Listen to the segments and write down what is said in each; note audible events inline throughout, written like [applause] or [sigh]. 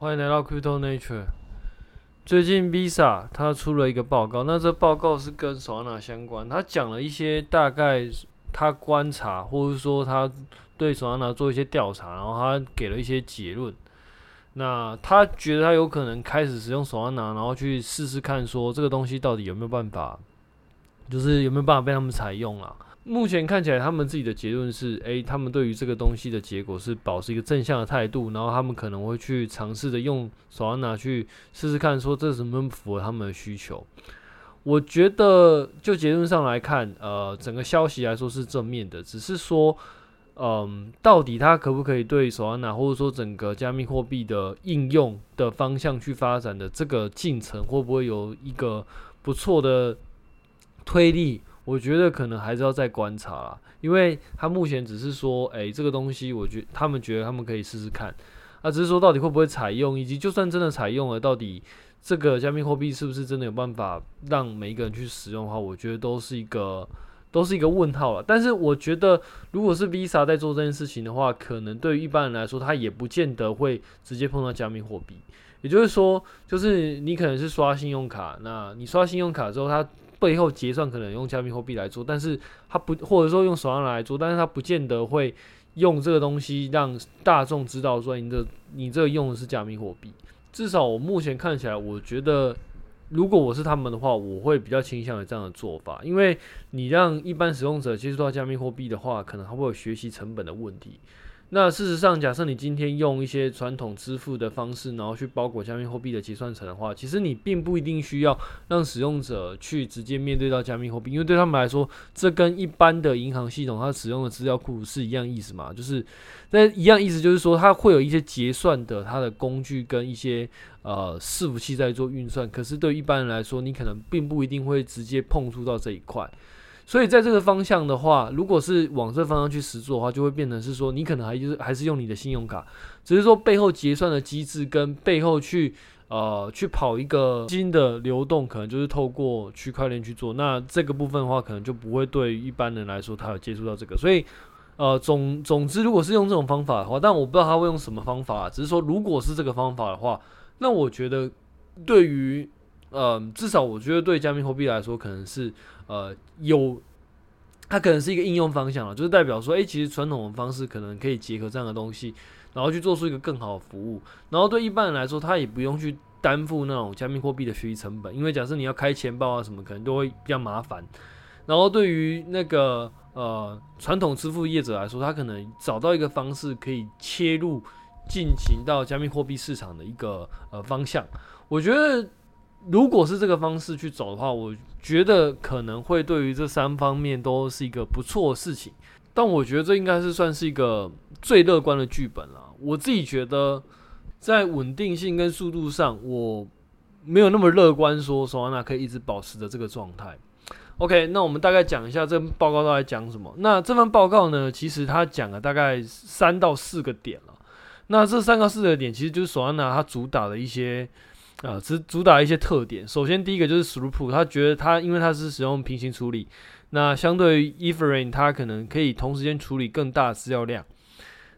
欢迎来到 Crypto Nature。最近 Visa 它出了一个报告，那这报告是跟 Solana 相关，他讲了一些大概他观察，或者说他对 Solana 做一些调查，然后他给了一些结论。那他觉得他有可能开始使用 Solana，然后去试试看，说这个东西到底有没有办法，就是有没有办法被他们采用啊。目前看起来，他们自己的结论是：诶、他们对于这个东西的结果是保持一个正向的态度，然后他们可能会去尝试着用 Solana 去试试看，说这是不是符合他们的需求。我觉得就结论上来看，呃，整个消息来说是正面的，只是说，嗯，到底它可不可以对 Solana 或者说整个加密货币的应用的方向去发展的这个进程，会不会有一个不错的推力？我觉得可能还是要再观察啦，因为他目前只是说，诶、这个东西，我觉他们觉得他们可以试试看，啊，只是说到底会不会采用，以及就算真的采用了，到底这个加密货币是不是真的有办法让每一个人去使用的话，我觉得都是一个都是一个问号了。但是我觉得，如果是 Visa 在做这件事情的话，可能对于一般人来说，他也不见得会直接碰到加密货币。也就是说，就是你可能是刷信用卡，那你刷信用卡之后，它背后结算可能用加密货币来做，但是他不，或者说用手上来做，但是他不见得会用这个东西让大众知道说你这你这用的是加密货币。至少我目前看起来，我觉得如果我是他们的话，我会比较倾向于这样的做法，因为你让一般使用者接触到加密货币的话，可能还会有学习成本的问题。那事实上，假设你今天用一些传统支付的方式，然后去包裹加密货币的结算层的话，其实你并不一定需要让使用者去直接面对到加密货币，因为对他们来说，这跟一般的银行系统它使用的资料库是一样意思嘛，就是那一样意思，就是说它会有一些结算的它的工具跟一些呃伺服器在做运算，可是对一般人来说，你可能并不一定会直接碰触到这一块。所以在这个方向的话，如果是往这方向去实做的话，就会变成是说，你可能还就是还是用你的信用卡，只是说背后结算的机制跟背后去呃去跑一个新的流动，可能就是透过区块链去做。那这个部分的话，可能就不会对一般人来说，他有接触到这个。所以呃总总之，如果是用这种方法的话，但我不知道他会用什么方法，只是说如果是这个方法的话，那我觉得对于呃至少我觉得对加密货币来说，可能是。呃，有，它可能是一个应用方向了，就是代表说，诶、其实传统的方式可能可以结合这样的东西，然后去做出一个更好的服务。然后对一般人来说，他也不用去担负那种加密货币的学习成本，因为假设你要开钱包啊什么，可能都会比较麻烦。然后对于那个呃传统支付业者来说，他可能找到一个方式可以切入进行到加密货币市场的一个呃方向，我觉得。如果是这个方式去走的话，我觉得可能会对于这三方面都是一个不错的事情。但我觉得这应该是算是一个最乐观的剧本了。我自己觉得，在稳定性跟速度上，我没有那么乐观，说索安娜可以一直保持着这个状态。OK，那我们大概讲一下这份报告都在讲什么。那这份报告呢，其实它讲了大概三到四个点了。那这三到四个点，其实就是索安娜它主打的一些。啊，只主打一些特点。首先，第一个就是 Throughput，他觉得他因为他是使用平行处理，那相对于 Ethereum，它可能可以同时间处理更大的资料量。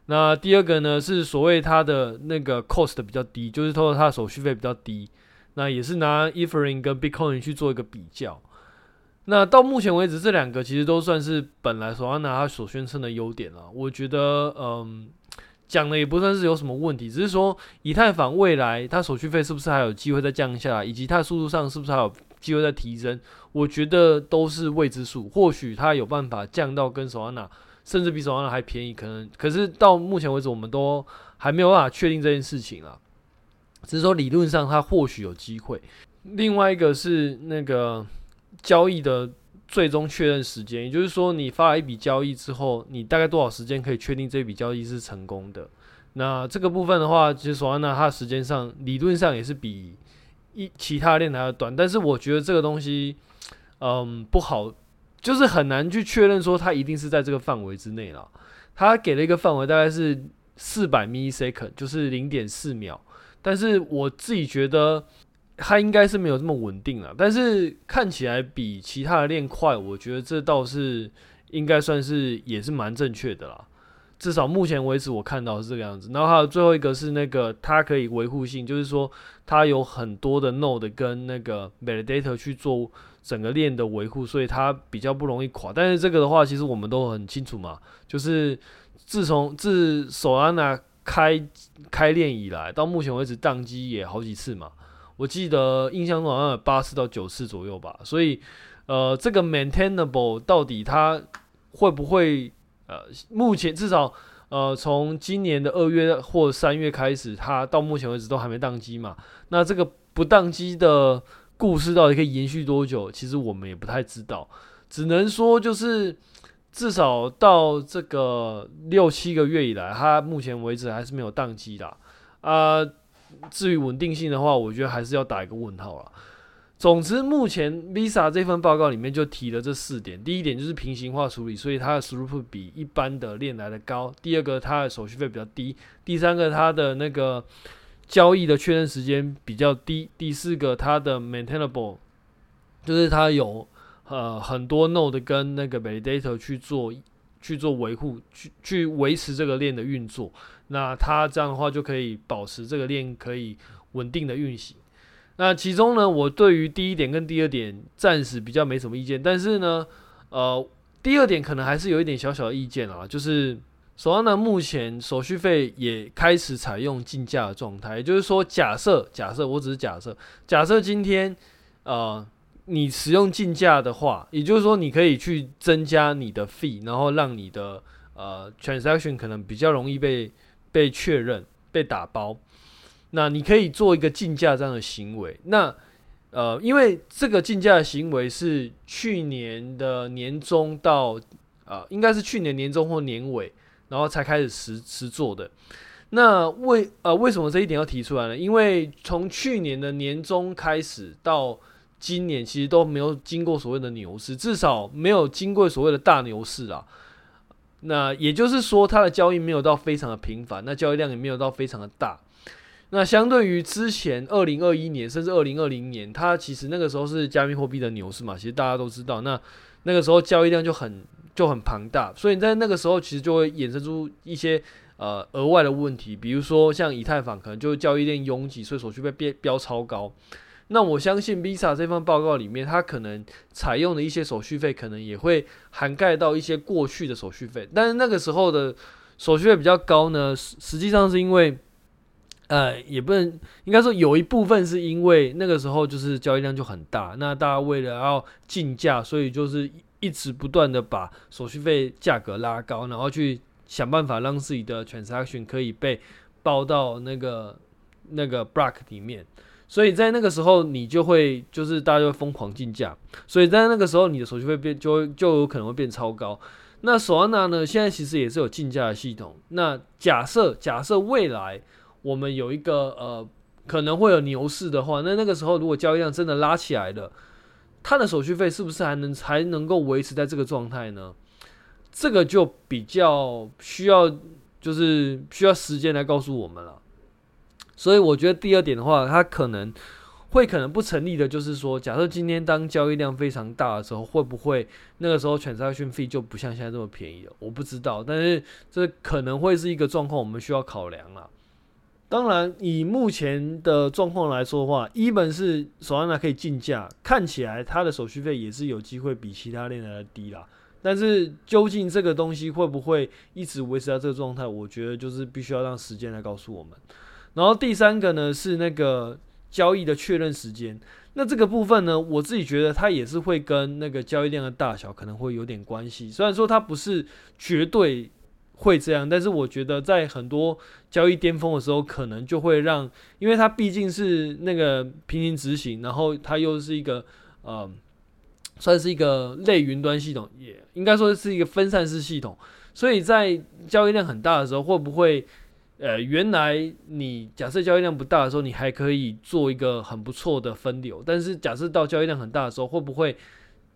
那第二个呢，是所谓它的那个 Cost 比较低，就是说它的手续费比较低。那也是拿 Ethereum 跟 Bitcoin 去做一个比较。那到目前为止，这两个其实都算是本来说要拿它所宣称的优点了。我觉得，嗯。讲的也不算是有什么问题，只是说以太坊未来它手续费是不是还有机会再降下来，以及它的速度上是不是还有机会再提升，我觉得都是未知数。或许它有办法降到跟 Solana，甚至比 Solana 还便宜，可能。可是到目前为止，我们都还没有办法确定这件事情啊。只是说理论上它或许有机会。另外一个是那个交易的。最终确认时间，也就是说，你发了一笔交易之后，你大概多少时间可以确定这笔交易是成功的？那这个部分的话，其实索安娜它的时间上理论上也是比一其他链还要短，但是我觉得这个东西，嗯，不好，就是很难去确认说它一定是在这个范围之内了。它给了一个范围，大概是四百 millisecond，就是零点四秒，但是我自己觉得。它应该是没有这么稳定了，但是看起来比其他的链快，我觉得这倒是应该算是也是蛮正确的啦。至少目前为止我看到是这个样子。然后还有最后一个是那个它可以维护性，就是说它有很多的 node 跟那个 validator 去做整个链的维护，所以它比较不容易垮。但是这个的话，其实我们都很清楚嘛，就是自从自 Solana 开开链以来，到目前为止宕机也好几次嘛。我记得印象中好像有八次到九次左右吧。所以呃，这个 maintainable 到底它会不会？呃，目前至少，呃，从今年的二月或三月开始，它到目前为止都还没宕机嘛。那这个不宕机的故事到底可以延续多久？其实我们也不太知道，只能说就是至少到这个六七个月以来，它目前为止还是没有宕机的。啊、至于稳定性的话，我觉得还是要打一个问号了。总之，目前 Visa 这份报告里面就提了这四点。第一点就是平行化处理，所以它的 throughput 比一般的链来的高。第二个，它的手续费比较低。第三个，它的那个交易的确认时间比较低。第四个，它的 maintainable，就是它有呃很多 node 跟那个 validator 去做去做维护，去去维持这个链的运作。那它这样的话就可以保持这个链可以稳定的运行。那其中呢，我对于第一点跟第二点暂时比较没什么意见，但是呢，呃，第二点可能还是有一点小小的意见啊，就是 Solana 目前手续费也开始采用竞价的状态，也就是说假，假设假设我只是假设，假设今天呃你使用竞价的话，也就是说你可以去增加你的 fee，然后让你的呃 transaction 可能比较容易被被确认、被打包。那你可以做一个竞价这样的行为，那呃，因为这个竞价行为是去年的年中到呃，应该是去年年中或年尾，然后才开始实实做的。那为呃为什么这一点要提出来呢？因为从去年的年中开始到今年，其实都没有经过所谓的牛市，至少没有经过所谓的大牛市啊。那也就是说，它的交易没有到非常的频繁，那交易量也没有到非常的大。那相对于之前二零二一年甚至二零二零年，它其实那个时候是加密货币的牛市嘛，其实大家都知道，那那个时候交易量就很就很庞大，所以在那个时候其实就会衍生出一些呃额外的问题，比如说像以太坊可能就交易量拥挤，所以手续费变飙超高。那我相信 Visa 这份报告里面，它可能采用的一些手续费可能也会涵盖到一些过去的手续费，但是那个时候的手续费比较高呢，实实际上是因为。呃，也不能，应该说有一部分是因为那个时候就是交易量就很大，那大家为了要竞价，所以就是一直不断的把手续费价格拉高，然后去想办法让自己的 transaction 可以被报到那个那个 block 里面，所以在那个时候你就会就是大家就会疯狂竞价，所以在那个时候你的手续费变就会就有可能会变超高。那 Solana 呢，现在其实也是有竞价的系统。那假设假设未来我们有一个呃，可能会有牛市的话，那那个时候如果交易量真的拉起来了，它的手续费是不是还能还能够维持在这个状态呢？这个就比较需要，就是需要时间来告诉我们了。所以我觉得第二点的话，它可能会可能不成立的，就是说，假设今天当交易量非常大的时候，会不会那个时候 transaction fee 就不像现在这么便宜了？我不知道，但是这可能会是一个状况，我们需要考量了。当然，以目前的状况来说的话，Even 是 Solana 可以竞价，看起来它的手续费也是有机会比其他链来的低啦。但是究竟这个东西会不会一直维持在这个状态，我觉得就是必须要让时间来告诉我们。然后第三个呢是那个交易的确认时间，那这个部分呢，我自己觉得它也是会跟那个交易量的大小可能会有点关系。虽然说它不是绝对。会这样，但是我觉得在很多交易巅峰的时候，可能就会让，因为它毕竟是那个平行执行，然后它又是一个呃，算是一个类云端系统，也应该说是一个分散式系统，所以在交易量很大的时候，会不会呃，原来你假设交易量不大的时候，你还可以做一个很不错的分流，但是假设到交易量很大的时候，会不会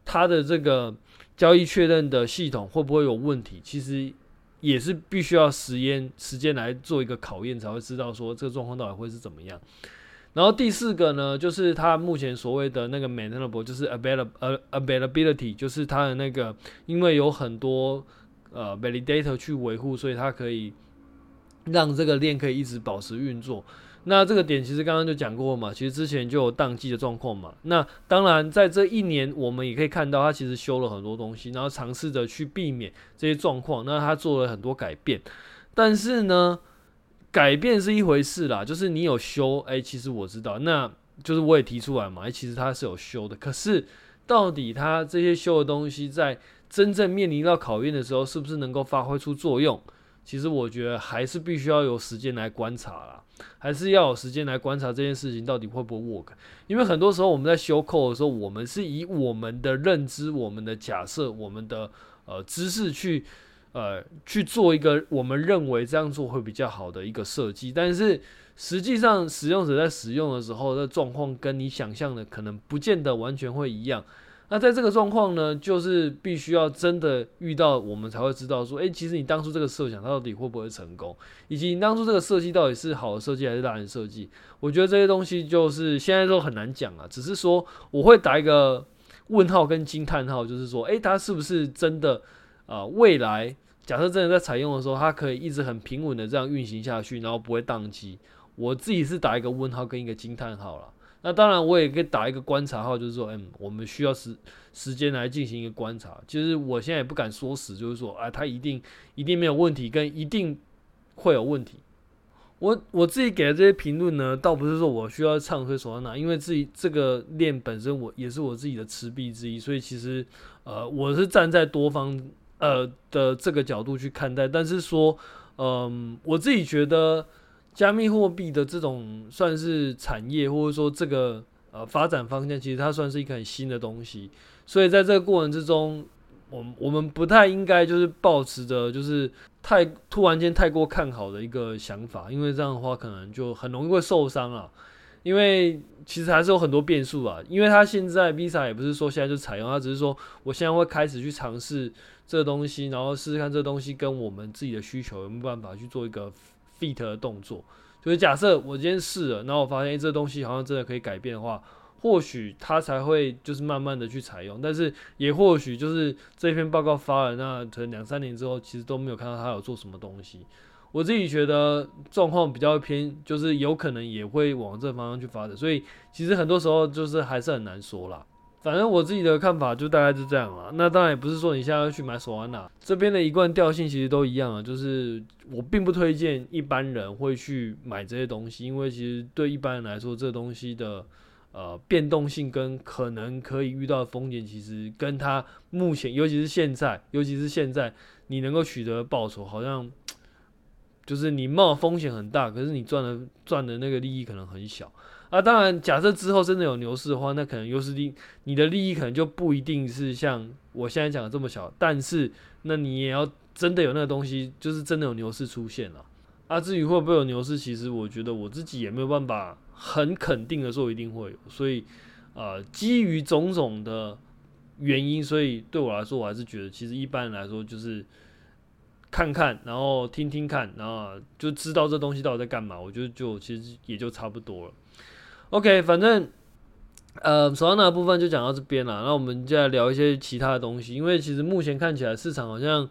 它的这个交易确认的系统会不会有问题？其实。也是必须要实验时间来做一个考验，才会知道说这个状况到底会是怎么样。然后第四个呢，就是它目前所谓的那个 maintainable，就是 available availability，就是它的那个，因为有很多呃 validator 去维护，所以它可以让这个链可以一直保持运作。那这个点其实刚刚就讲过嘛，其实之前就有宕机的状况嘛。那当然在这一年，我们也可以看到它其实修了很多东西，然后尝试着去避免这些状况。那它做了很多改变，但是呢，改变是一回事啦，就是你有修，哎、其实我知道，那就是我也提出来嘛，哎、其实它是有修的。可是到底它这些修的东西在真正面临到考验的时候，是不是能够发挥出作用？其实我觉得还是必须要有时间来观察啦。还是要有时间来观察这件事情到底会不会 work，因为很多时候我们在修扣的时候，我们是以我们的认知、我们的假设、我们的呃知识去呃去做一个我们认为这样做会比较好的一个设计，但是实际上使用者在使用的时候的状况跟你想象的可能不见得完全会一样。那在这个状况呢，就是必须要真的遇到，我们才会知道说，诶，其实你当初这个设想，它到底会不会成功，以及你当初这个设计到底是好的设计还是烂的设计。我觉得这些东西就是现在都很难讲啊。只是说，我会打一个问号跟惊叹号，就是说，诶，它是不是真的啊、呃？未来假设真的在采用的时候，它可以一直很平稳的这样运行下去，然后不会宕机。我自己是打一个问号跟一个惊叹号了。那当然，我也可以打一个观察号，就是说，嗯，我们需要时时间来进行一个观察。其实我现在也不敢说死，就是说，啊，它一定一定没有问题，跟一定会有问题。我我自己给的这些评论呢，倒不是说我需要唱衰索安娜，因为自己这个链本身我也是我自己的持币之一，所以其实呃，我是站在多方呃的这个角度去看待。但是说，嗯，我自己觉得。加密货币的这种算是产业，或者说这个呃发展方向，其实它算是一个很新的东西。所以在这个过程之中，我们我们不太应该就是抱持着就是太突然间太过看好的一个想法，因为这样的话可能就很容易会受伤了。因为其实还是有很多变数啊。因为它现在 Visa 也不是说现在就采用，它只是说我现在会开始去尝试这个东西，然后试试看这个东西跟我们自己的需求有没有办法去做一个。Fit 的动作，就是假设我今天试了，然后我发现、欸、这东西好像真的可以改变的话，或许他才会就是慢慢的去采用，但是也或许就是这篇报告发了，那可能两三年之后，其实都没有看到他有做什么东西。我自己觉得状况比较偏，就是有可能也会往这方向去发展，所以其实很多时候就是还是很难说啦。反正我自己的看法就大概是这样了。那当然也不是说你现在要去买索安娜，这边的一贯调性其实都一样啊，就是我并不推荐一般人会去买这些东西，因为其实对一般人来说，这东西的呃变动性跟可能可以遇到的风险，其实跟它目前，尤其是现在，尤其是现在你能够取得报酬，好像就是你冒风险很大，可是你赚的赚的那个利益可能很小。啊，当然，假设之后真的有牛市的话，那可能优势利你的利益可能就不一定是像我现在讲的这么小，但是那你也要真的有那个东西，就是真的有牛市出现了。啊，至于会不会有牛市，其实我觉得我自己也没有办法很肯定的说一定会有。所以，呃，基于种种的原因，所以对我来说，我还是觉得其实一般来说就是看看，然后听听看，然后就知道这东西到底在干嘛。我觉得就其实也就差不多了。OK，反正呃，索安娜的部分就讲到这边了。那我们就来聊一些其他的东西，因为其实目前看起来市场好像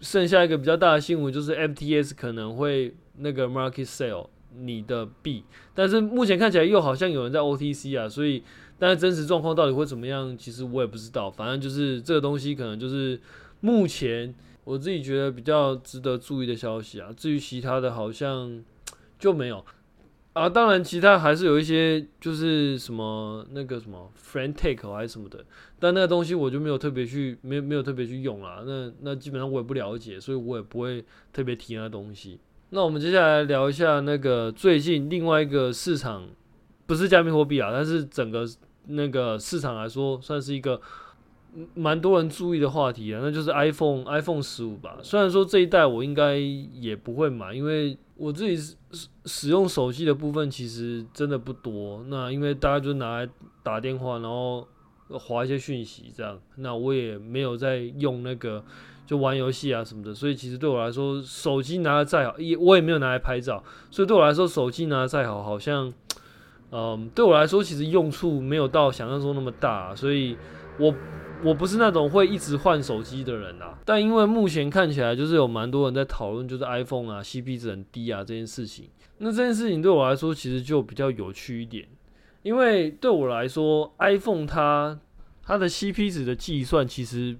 剩下一个比较大的新闻，就是 FTX 可能会那个 market sale 你的币，但是目前看起来又好像有人在 OTC 啊，所以但是真实状况到底会怎么样，其实我也不知道。反正就是这个东西可能就是目前我自己觉得比较值得注意的消息啊。至于其他的，好像就没有。啊，当然，其他还是有一些，就是什么那个什么 friend take 还是什么的，但那个东西我就没有特别去，没有没有特别去用啦。那那基本上我也不了解，所以我也不会特别提那东西。那我们接下来聊一下那个最近另外一个市场，不是加密货币啊，但是整个那个市场来说，算是一个蛮多人注意的话题啊，那就是 iPhone iPhone 十五吧。虽然说这一代我应该也不会买，因为我自己使使用手机的部分其实真的不多。那因为大家就拿来打电话，然后划一些讯息这样。那我也没有在用那个就玩游戏啊什么的，所以其实对我来说，手机拿的再好，也我也没有拿来拍照。所以对我来说，手机拿的再好，好像嗯，对我来说其实用处没有到想象中那么大。所以。我我不是那种会一直换手机的人啊。但因为目前看起来就是有蛮多人在讨论，就是 iPhone 啊 CP 值很低啊这件事情。那这件事情对我来说其实就比较有趣一点，因为对我来说，iPhone 它它的 CP 值的计算其实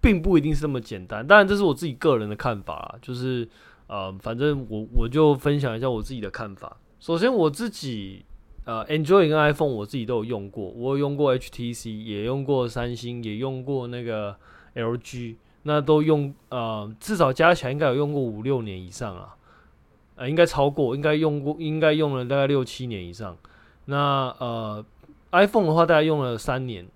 并不一定是那么简单。当然这是我自己个人的看法啦，就是呃，反正我我就分享一下我自己的看法。首先我自己呃，Android 跟 iPhone 我自己都有用过，我有用过 HTC，也用过三星，也用过那个 LG，那都用呃，至少加起来应该有用过五六年以上啊。呃，应该超过，应该用过，应该用了大概六七年以上。那呃，iPhone 的话，大概用了三年。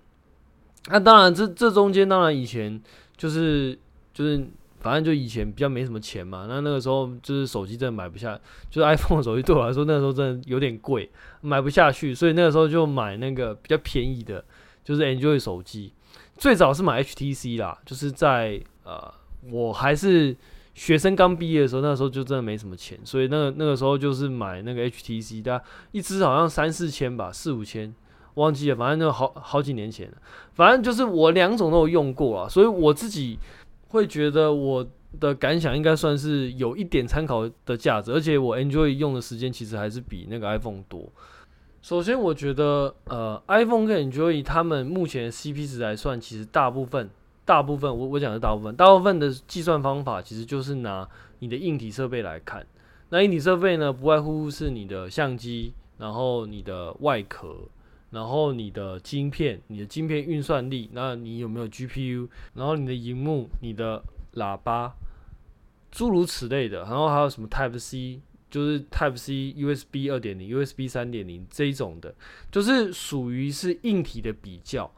那当然，这这中间当然以前就是就是，反正就以前比较没什么钱嘛。那那个时候就是手机真的买不下，就是 [laughs] iPhone 手机对我来说那个时候真的有点贵，买不下去。所以那个时候就买那个比较便宜的，就是 Android 手机。最早是买 HTC 啦，就是在呃，我还是。学生刚毕业的时候，那时候就真的没什么钱，所以那个那个时候就是买那个 HTC，大概一支好像三四千吧，四五千，忘记了，反正那好好几年前了。反正就是我两种都有用过啊，所以我自己会觉得我的感想应该算是有一点参考的价值，而且我 Enjoy 用的时间其实还是比那个 iPhone 多。首先，我觉得呃，iPhone 跟 Enjoy 他们目前 CP 值来算，其实大部分。大部分我我讲的大部分，大部分的计算方法其实就是拿你的硬体设备来看。那硬体设备呢，不外乎是你的相机，然后你的外壳，然后你的晶片，你的晶片运算力，那你有没有 GPU，然后你的荧幕，你的喇叭，诸如此类的。然后还有什么 Type C，就是 Type C USB 二点零、USB 三点零这种的，就是属于是硬体的比较。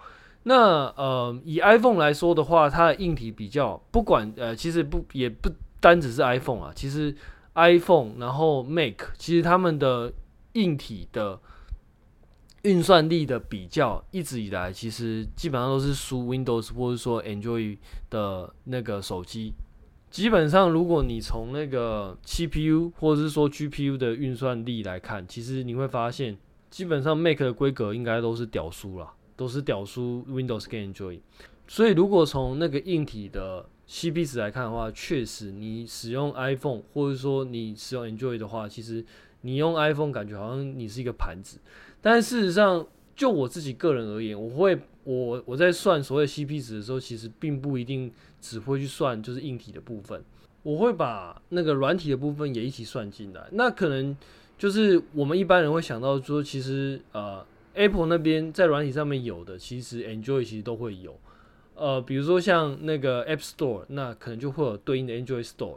那呃，以 iPhone 来说的话，它的硬体比较不管呃，其实不也不单只是 iPhone 啊，其实 iPhone 然后 Mac，其实他们的硬体的运算力的比较，一直以来其实基本上都是输 Windows 或者说 Android 的那个手机。基本上，如果你从那个 CPU 或者是说 GPU 的运算力来看，其实你会发现，基本上 Mac 的规格应该都是屌输了。都是屌输 Windows 跟 Android，所以如果从那个硬体的 CP 值来看的话，确实你使用 iPhone 或者说你使用 Android 的话，其实你用 iPhone 感觉好像你是一个盘子，但事实上就我自己个人而言，我会我我在算所谓 CP 值的时候，其实并不一定只会去算就是硬体的部分，我会把那个软体的部分也一起算进来。那可能就是我们一般人会想到说，其实呃。Apple 那边在软体上面有的，其实 Android 其实都会有，呃，比如说像那个 App Store，那可能就会有对应的 Android Store，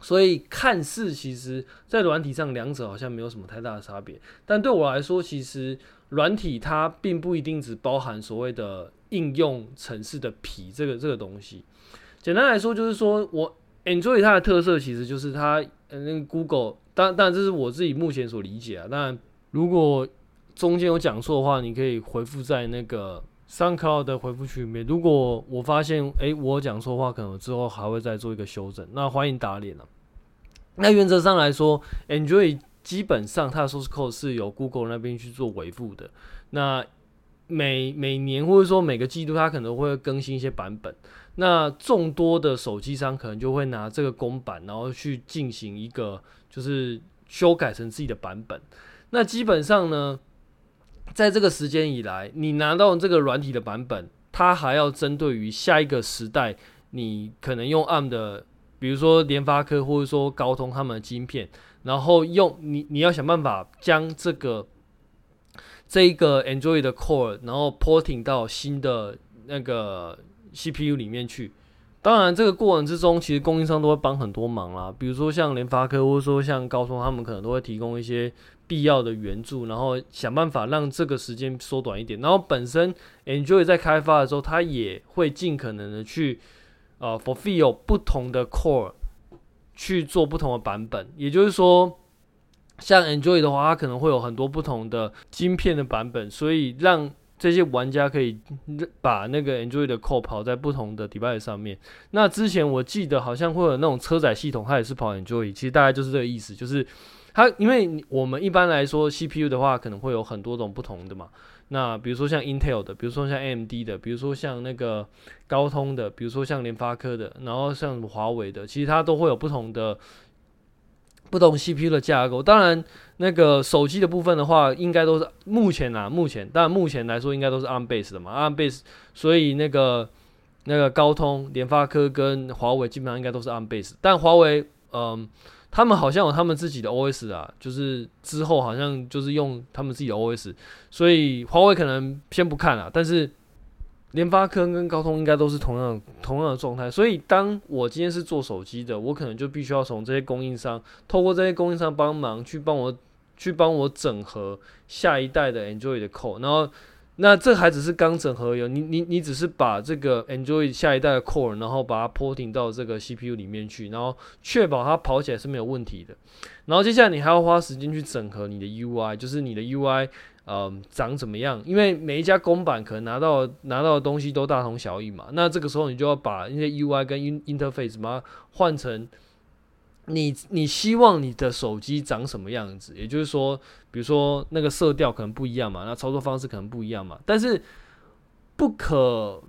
所以看似其实，在软体上两者好像没有什么太大的差别，但对我来说，其实软体它并不一定只包含所谓的应用程式的皮这个这个东西。简单来说，就是说我 Android 它的特色其实就是它，嗯，那个 Google，当当然这是我自己目前所理解啊，当然如果中间有讲错的话，你可以回复在那个 SoundCloud 的回复区里面。如果我发现，哎、我讲错话，可能之后还会再做一个修正。那欢迎打脸了。那原则上来说，Android 基本上它的 source code 是由 Google 那边去做维护的。那每每年或者说每个季度，它可能会更新一些版本。那众多的手机商可能就会拿这个公版，然后去进行一个就是修改成自己的版本。那基本上呢，在这个时间以来，你拿到这个软体的版本，它还要针对于下一个时代，你可能用 ARM 的，比如说联发科或者说高通他们的晶片，然后用你你要想办法将这个这一个 Android 的 Core，然后 porting 到新的那个 CPU 里面去。当然，这个过程之中，其实供应商都会帮很多忙啦，比如说像联发科或者说像高通，他们可能都会提供一些。必要的援助，然后想办法让这个时间缩短一点。然后本身 Android 在开发的时候，它也会尽可能的去呃 fulfill 不同的 core 去做不同的版本。也就是说，像 Android 的话，它可能会有很多不同的晶片的版本，所以让这些玩家可以把那个 Android 的 core 跑在不同的 device 上面。那之前我记得好像会有那种车载系统，它也是跑 Android，其实大概就是这个意思，就是。它因为我们一般来说 CPU 的话，可能会有很多种不同的嘛。那比如说像 Intel 的，比如说像 AMD 的，比如说像那个高通的，比如说像联发科的，然后像华为的，其实它都会有不同的不同 CPU 的架构。当然，那个手机的部分的话，应该都是目前啊，目前当然目前来说应该都是 ARM base 的嘛，ARM base。所以那个那个高通、联发科跟华为基本上应该都是 ARM base，但华为嗯。他们好像有他们自己的 OS 啊，就是之后好像就是用他们自己的 OS，所以华为可能先不看了。但是联发科跟高通应该都是同样同样的状态。所以当我今天是做手机的，我可能就必须要从这些供应商，透过这些供应商帮忙去帮我去帮我整合下一代的 Android 的 Core，然后。那这还只是刚整合有你你你只是把这个 Android 下一代的 Core，然后把它 porting 到这个 CPU 里面去，然后确保它跑起来是没有问题的。然后接下来你还要花时间去整合你的 UI，就是你的 UI，嗯，长怎么样？因为每一家公版可能拿到拿到的东西都大同小异嘛。那这个时候你就要把那些 UI 跟 interface 把它换成。你你希望你的手机长什么样子？也就是说，比如说那个色调可能不一样嘛，那操作方式可能不一样嘛。但是不可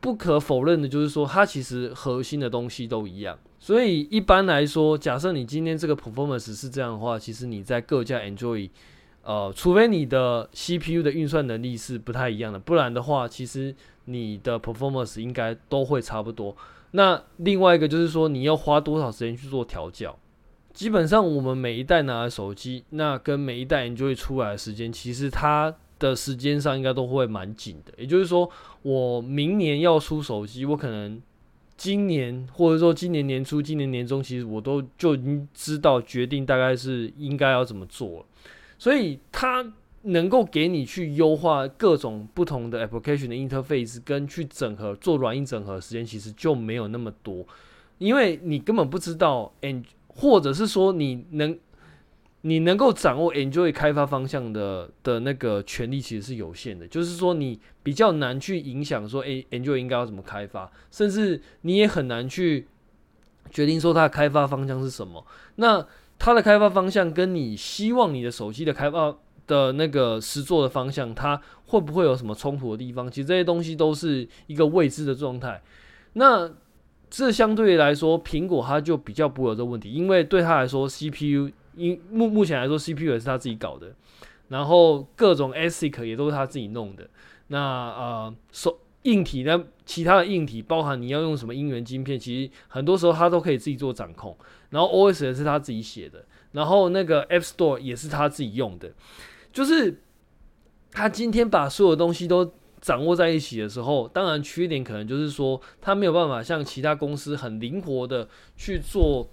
不可否认的就是说，它其实核心的东西都一样。所以一般来说，假设你今天这个 performance 是这样的话，其实你在各家 Android，呃，除非你的 CPU 的运算能力是不太一样的，不然的话，其实你的 performance 应该都会差不多。那另外一个就是说，你要花多少时间去做调教？基本上，我们每一代拿的手机，那跟每一代 Android 出来的时间，其实它的时间上应该都会蛮紧的。也就是说，我明年要出手机，我可能今年或者说今年年初、今年年中，其实我都就已经知道决定大概是应该要怎么做了。所以它。能够给你去优化各种不同的 application 的 interface，跟去整合做软硬整合时间，其实就没有那么多，因为你根本不知道 and 或者是说你能你能够掌握 Android 开发方向的的那个权利其实是有限的，就是说你比较难去影响说，诶 Android 应该要怎么开发，甚至你也很难去决定说它的开发方向是什么。那它的开发方向跟你希望你的手机的开发的那个实作的方向，它会不会有什么冲突的地方？其实这些东西都是一个未知的状态。那这相对于来说，苹果它就比较不会有这个问题，因为对它来说，CPU 因目目前来说，CPU 也是他自己搞的，然后各种 ASIC 也都是他自己弄的。那呃，手硬体呢，其他的硬体，包含你要用什么音源晶片，其实很多时候它都可以自己做掌控。然后 OS 也是他自己写的，然后那个 App Store 也是他自己用的。就是他今天把所有东西都掌握在一起的时候，当然缺点可能就是说他没有办法像其他公司很灵活的去做，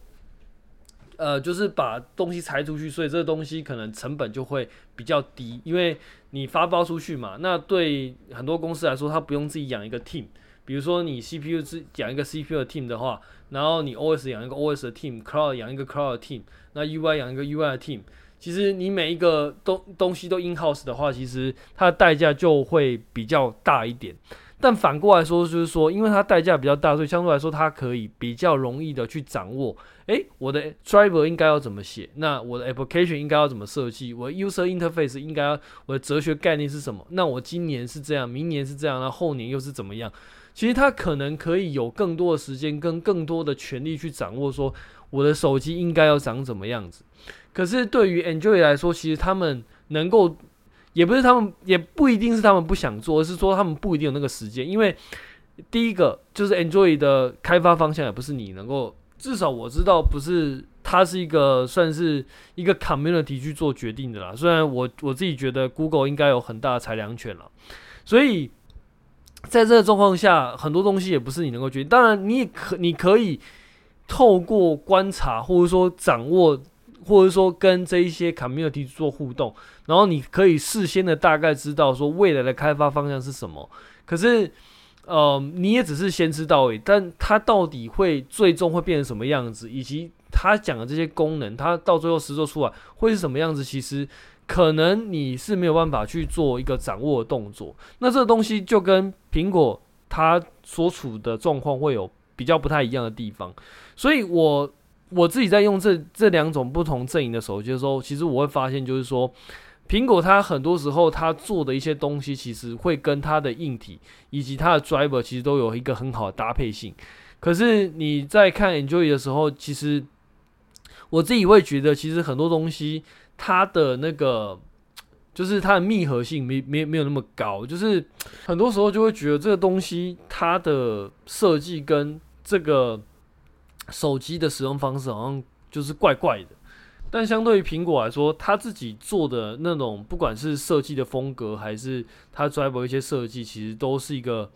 呃，就是把东西裁出去，所以这个东西可能成本就会比较低，因为你发包出去嘛。那对很多公司来说，他不用自己养一个 team，比如说你 CPU 是养一个 CPU 的 team 的话，然后你 OS 养一个 OS 的 team，Cloud 养一个 Cloud 的 team，那 UI 养一个 UI 的 team。其实你每一个东东西都 in house 的话，其实它的代价就会比较大一点。但反过来说，就是说，因为它代价比较大，所以相对来说，它可以比较容易的去掌握。诶，我的 driver 应该要怎么写？那我的 application 应该要怎么设计？我 user interface 应该要我的哲学概念是什么？那我今年是这样，明年是这样，那后年又是怎么样？其实它可能可以有更多的时间跟更多的权利去掌握，说我的手机应该要长怎么样子。可是对于 Android 来说，其实他们能够，也不是他们，也不一定是他们不想做，而是说他们不一定有那个时间。因为第一个就是 Android 的开发方向也不是你能够，至少我知道不是，它是一个算是一个 community 去做决定的啦。虽然我我自己觉得 Google 应该有很大的裁量权了，所以在这个状况下，很多东西也不是你能够决定。当然，你也可你可以透过观察或者说掌握。或者说跟这一些 community 做互动，然后你可以事先的大概知道说未来的开发方向是什么。可是，呃，你也只是先知道而已，但它到底会最终会变成什么样子，以及它讲的这些功能，它到最后实作出来会是什么样子，其实可能你是没有办法去做一个掌握的动作。那这个东西就跟苹果它所处的状况会有比较不太一样的地方，所以我。我自己在用这这两种不同阵营的手机的时候，其实我会发现，就是说，苹果它很多时候它做的一些东西，其实会跟它的硬体以及它的 driver 其实都有一个很好的搭配性。可是你在看 Enjoy 的时候，其实我自己会觉得，其实很多东西它的那个就是它的密合性没没没有那么高，就是很多时候就会觉得这个东西它的设计跟这个。手机的使用方式好像就是怪怪的，但相对于苹果来说，他自己做的那种，不管是设计的风格，还是他 driver 一些设计，其实都是一个，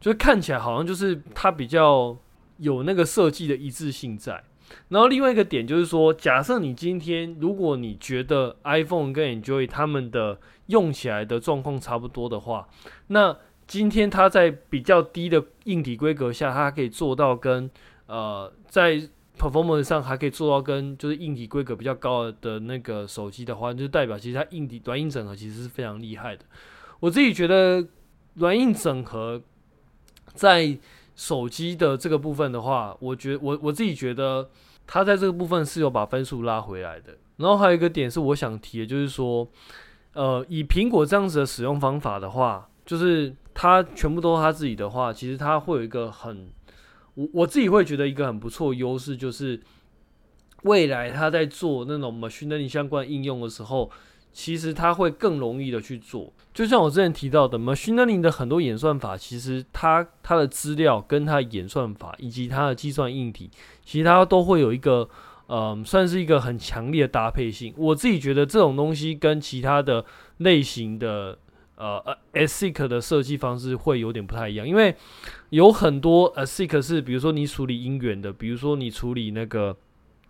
就是看起来好像就是它比较有那个设计的一致性在。然后另外一个点就是说，假设你今天如果你觉得 iPhone 跟 Enjoy 他们的用起来的状况差不多的话，那今天它在比较低的硬体规格下，它可以做到跟呃，在 performance 上还可以做到跟就是硬体规格比较高的那个手机的话，就代表其实它硬体软硬整合其实是非常厉害的。我自己觉得软硬整合在手机的这个部分的话，我觉我我自己觉得它在这个部分是有把分数拉回来的。然后还有一个点是我想提的，就是说，呃，以苹果这样子的使用方法的话，就是它全部都是它自己的话，其实它会有一个很。我我自己会觉得一个很不错优势就是，未来他在做那种 machine learning 相关应用的时候，其实他会更容易的去做。就像我之前提到的，machine learning 的很多演算法，其实它它的资料跟它的演算法以及它的计算硬体，其实它都会有一个，嗯，算是一个很强烈的搭配性。我自己觉得这种东西跟其他的类型的。呃，ASIC 的设计方式会有点不太一样，因为有很多 ASIC 是，比如说你处理音源的，比如说你处理那个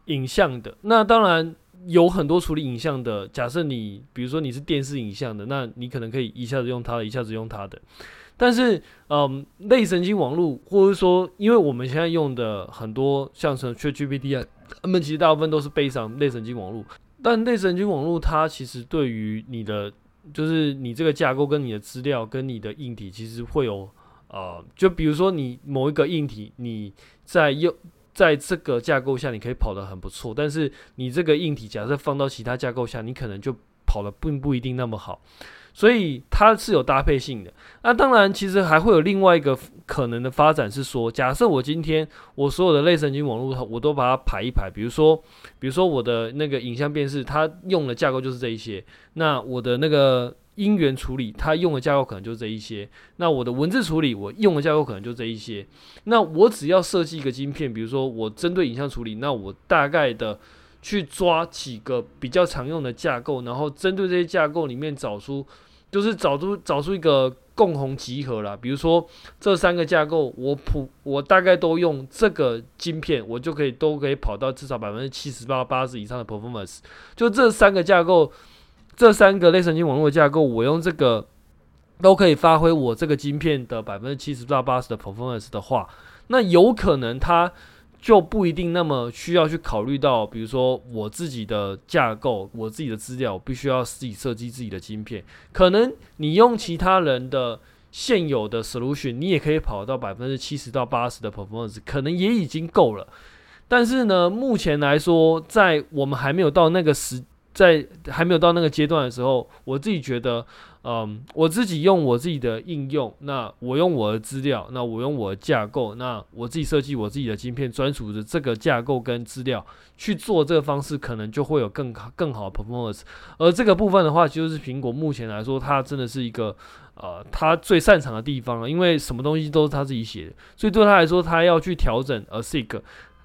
影像的。那当然有很多处理影像的，假设你比如说你是电视影像的，那你可能可以一下子用它的，一下子用它的。但是，嗯，类神经网络，或者说，因为我们现在用的很多像是 ChatGPT 啊，它们其实大部分都是背上类神经网络，但类神经网络它其实对于你的就是你这个架构跟你的资料跟你的硬体其实会有呃，就比如说你某一个硬体你在用在这个架构下你可以跑得很不错，但是你这个硬体假设放到其他架构下，你可能就跑得并不一定那么好。所以它是有搭配性的。那当然，其实还会有另外一个可能的发展是说，假设我今天我所有的类神经网络，我都把它排一排，比如说，比如说我的那个影像辨识，它用的架构就是这一些。那我的那个音源处理，它用的架构可能就这一些。那我的文字处理，我用的架构可能就这一些。那我只要设计一个晶片，比如说我针对影像处理，那我大概的。去抓几个比较常用的架构，然后针对这些架构里面找出，就是找出找出一个共同集合啦。比如说这三个架构，我普我大概都用这个晶片，我就可以都可以跑到至少百分之七十八八十以上的 performance。就这三个架构，这三个类神经网络架构，我用这个都可以发挥我这个晶片的百分之七十到八十的 performance 的话，那有可能它。就不一定那么需要去考虑到，比如说我自己的架构，我自己的资料，必须要自己设计自己的晶片。可能你用其他人的现有的 solution，你也可以跑到百分之七十到八十的 performance，可能也已经够了。但是呢，目前来说，在我们还没有到那个时，在还没有到那个阶段的时候，我自己觉得。嗯，我自己用我自己的应用，那我用我的资料，那我用我的架构，那我自己设计我自己的晶片，专属的这个架构跟资料去做这个方式，可能就会有更好更好的 performance。而这个部分的话，就是苹果目前来说，它真的是一个呃，它最擅长的地方了，因为什么东西都是它自己写的，所以对他来说，他要去调整 ASIC。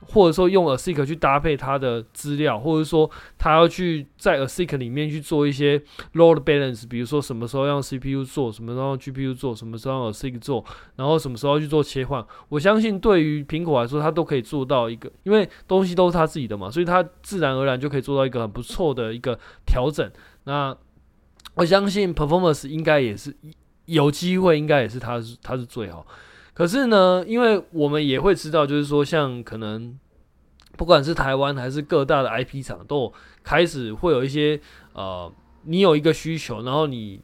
或者说用 ASIC 去搭配它的资料，或者说他要去在 ASIC 里面去做一些 load balance，比如说什么时候让 CPU 做，什么时候让 GPU 做，什么时候让 ASIC 做，然后什么时候去做切换。我相信对于苹果来说，它都可以做到一个，因为东西都是它自己的嘛，所以它自然而然就可以做到一个很不错的一个调整。那我相信 performance 应该也是有机会，应该也是它是它是最好。可是呢，因为我们也会知道，就是说，像可能不管是台湾还是各大的 IP 厂，都开始会有一些呃，你有一个需求，然后你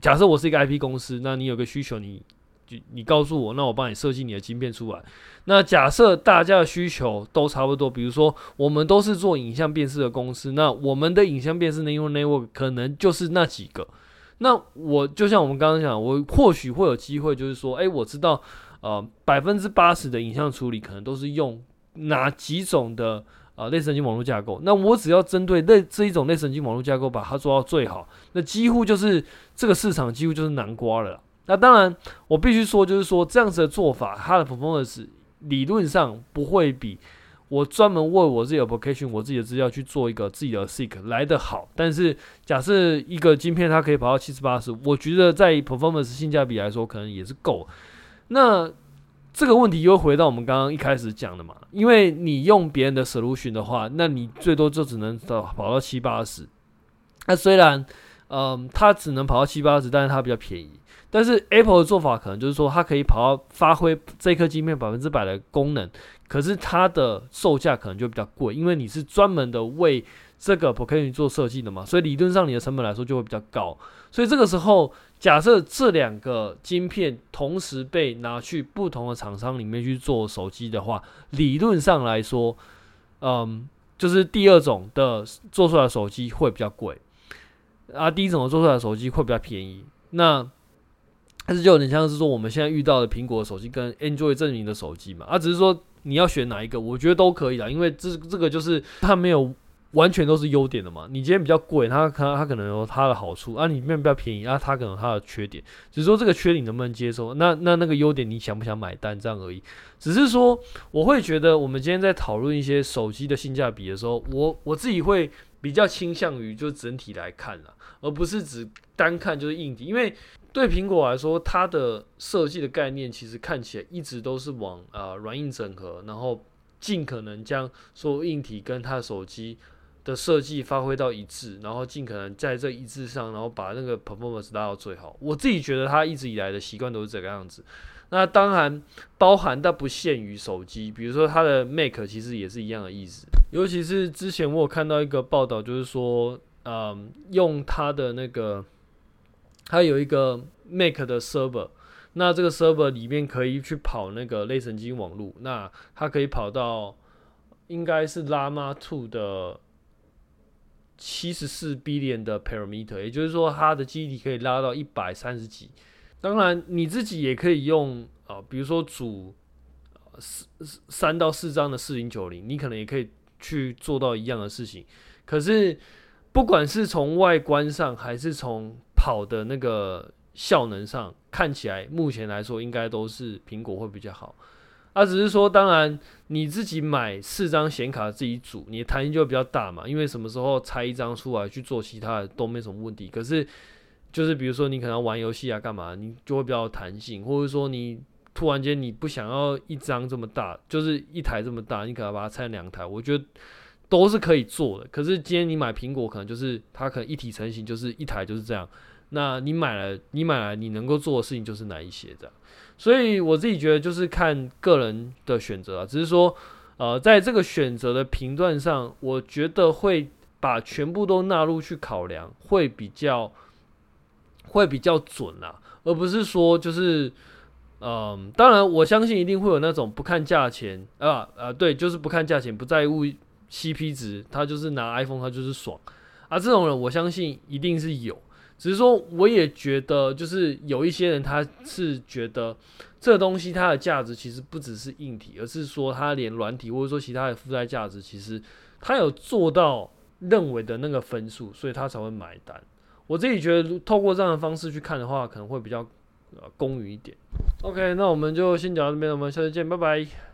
假设我是一个 IP 公司，那你有个需求，你就你告诉我，那我帮你设计你的晶片出来。那假设大家的需求都差不多，比如说我们都是做影像辨识的公司，那我们的影像辨识 neural network 可能就是那几个。那我就像我们刚刚讲，我或许会有机会，就是说，哎，我知道，呃，百分之八十的影像处理可能都是用哪几种的。啊，类神经网络架构，那我只要针对类这一种类神经网络架构，把它做到最好，那几乎就是这个市场几乎就是南瓜了。那当然，我必须说，就是说这样子的做法，它的 performance 理论上不会比我专门为我自己的 application、我自己的资料去做一个自己的 seek 来的好。但是，假设一个晶片它可以跑到七十八十，我觉得在 performance 性价比来说，可能也是够。那这个问题又回到我们刚刚一开始讲的嘛，因为你用别人的 solution 的话，那你最多就只能到跑到七八十。那虽然，嗯，它只能跑到七八十，但是它比较便宜。但是 Apple 的做法可能就是说，它可以跑到发挥这颗晶片百分之百的功能，可是它的售价可能就比较贵，因为你是专门的为这个 application 做设计的嘛，所以理论上你的成本来说就会比较高。所以这个时候。假设这两个晶片同时被拿去不同的厂商里面去做手机的话，理论上来说，嗯，就是第二种的做出来的手机会比较贵，啊，第一种的做出来的手机会比较便宜。那但是就有点像是说我们现在遇到的苹果的手机跟 Android 阵营的手机嘛，啊，只是说你要选哪一个，我觉得都可以啦，因为这这个就是它没有。完全都是优点的嘛？你今天比较贵，它可它可能有它的好处啊；你那边比较便宜啊，它可能它的缺点。只是说这个缺点能不能接受？那那那个优点你想不想买单？这样而已。只是说我会觉得，我们今天在讨论一些手机的性价比的时候，我我自己会比较倾向于就整体来看了，而不是只单看就是硬体。因为对苹果来说，它的设计的概念其实看起来一直都是往啊软硬整合，然后尽可能将所有硬体跟它的手机。的设计发挥到一致，然后尽可能在这一致上，然后把那个 performance 拉到最好。我自己觉得它一直以来的习惯都是这个样子。那当然包含但不限于手机，比如说它的 Mac 其实也是一样的意思。尤其是之前我有看到一个报道，就是说，嗯，用它的那个，它有一个 Mac 的 server，那这个 server 里面可以去跑那个类神经网络，那它可以跑到应该是 Llama 2的。七十四 billion 的 parameter，也就是说它的记忆体可以拉到一百三十几。当然你自己也可以用啊、比如说组四三到四张的四零九零，你可能也可以去做到一样的事情。可是不管是从外观上，还是从跑的那个效能上，看起来目前来说应该都是苹果会比较好。啊，只是说，当然你自己买四张显卡自己组，你的弹性就会比较大嘛。因为什么时候拆一张出来去做其他的都没什么问题。可是，就是比如说你可能玩游戏啊，干嘛，你就会比较有弹性，或者说你突然间你不想要一张这么大，就是一台这么大，你可能把它拆两台，我觉得都是可以做的。可是今天你买苹果，可能就是它可能一体成型，就是一台就是这样。那你买了，你买了你能够做的事情就是哪一些这样。所以我自己觉得就是看个人的选择啊，只是说，呃，在这个选择的频段上，我觉得会把全部都纳入去考量，会比较会比较准啦，而不是说就是，嗯、当然我相信一定会有那种不看价钱啊啊，对，就是不看价钱，不在乎 CP 值，他就是拿 iPhone，他就是爽啊，这种人我相信一定是有。只是说，我也觉得，就是有一些人，他是觉得这东西它的价值其实不只是硬体，而是说它连软体或者说其他的附带价值，其实它有做到认为的那个分数，所以他才会买单。我自己觉得，透过这样的方式去看的话，可能会比较呃公允一点。OK，那我们就先讲到这边，我们下次见，拜拜。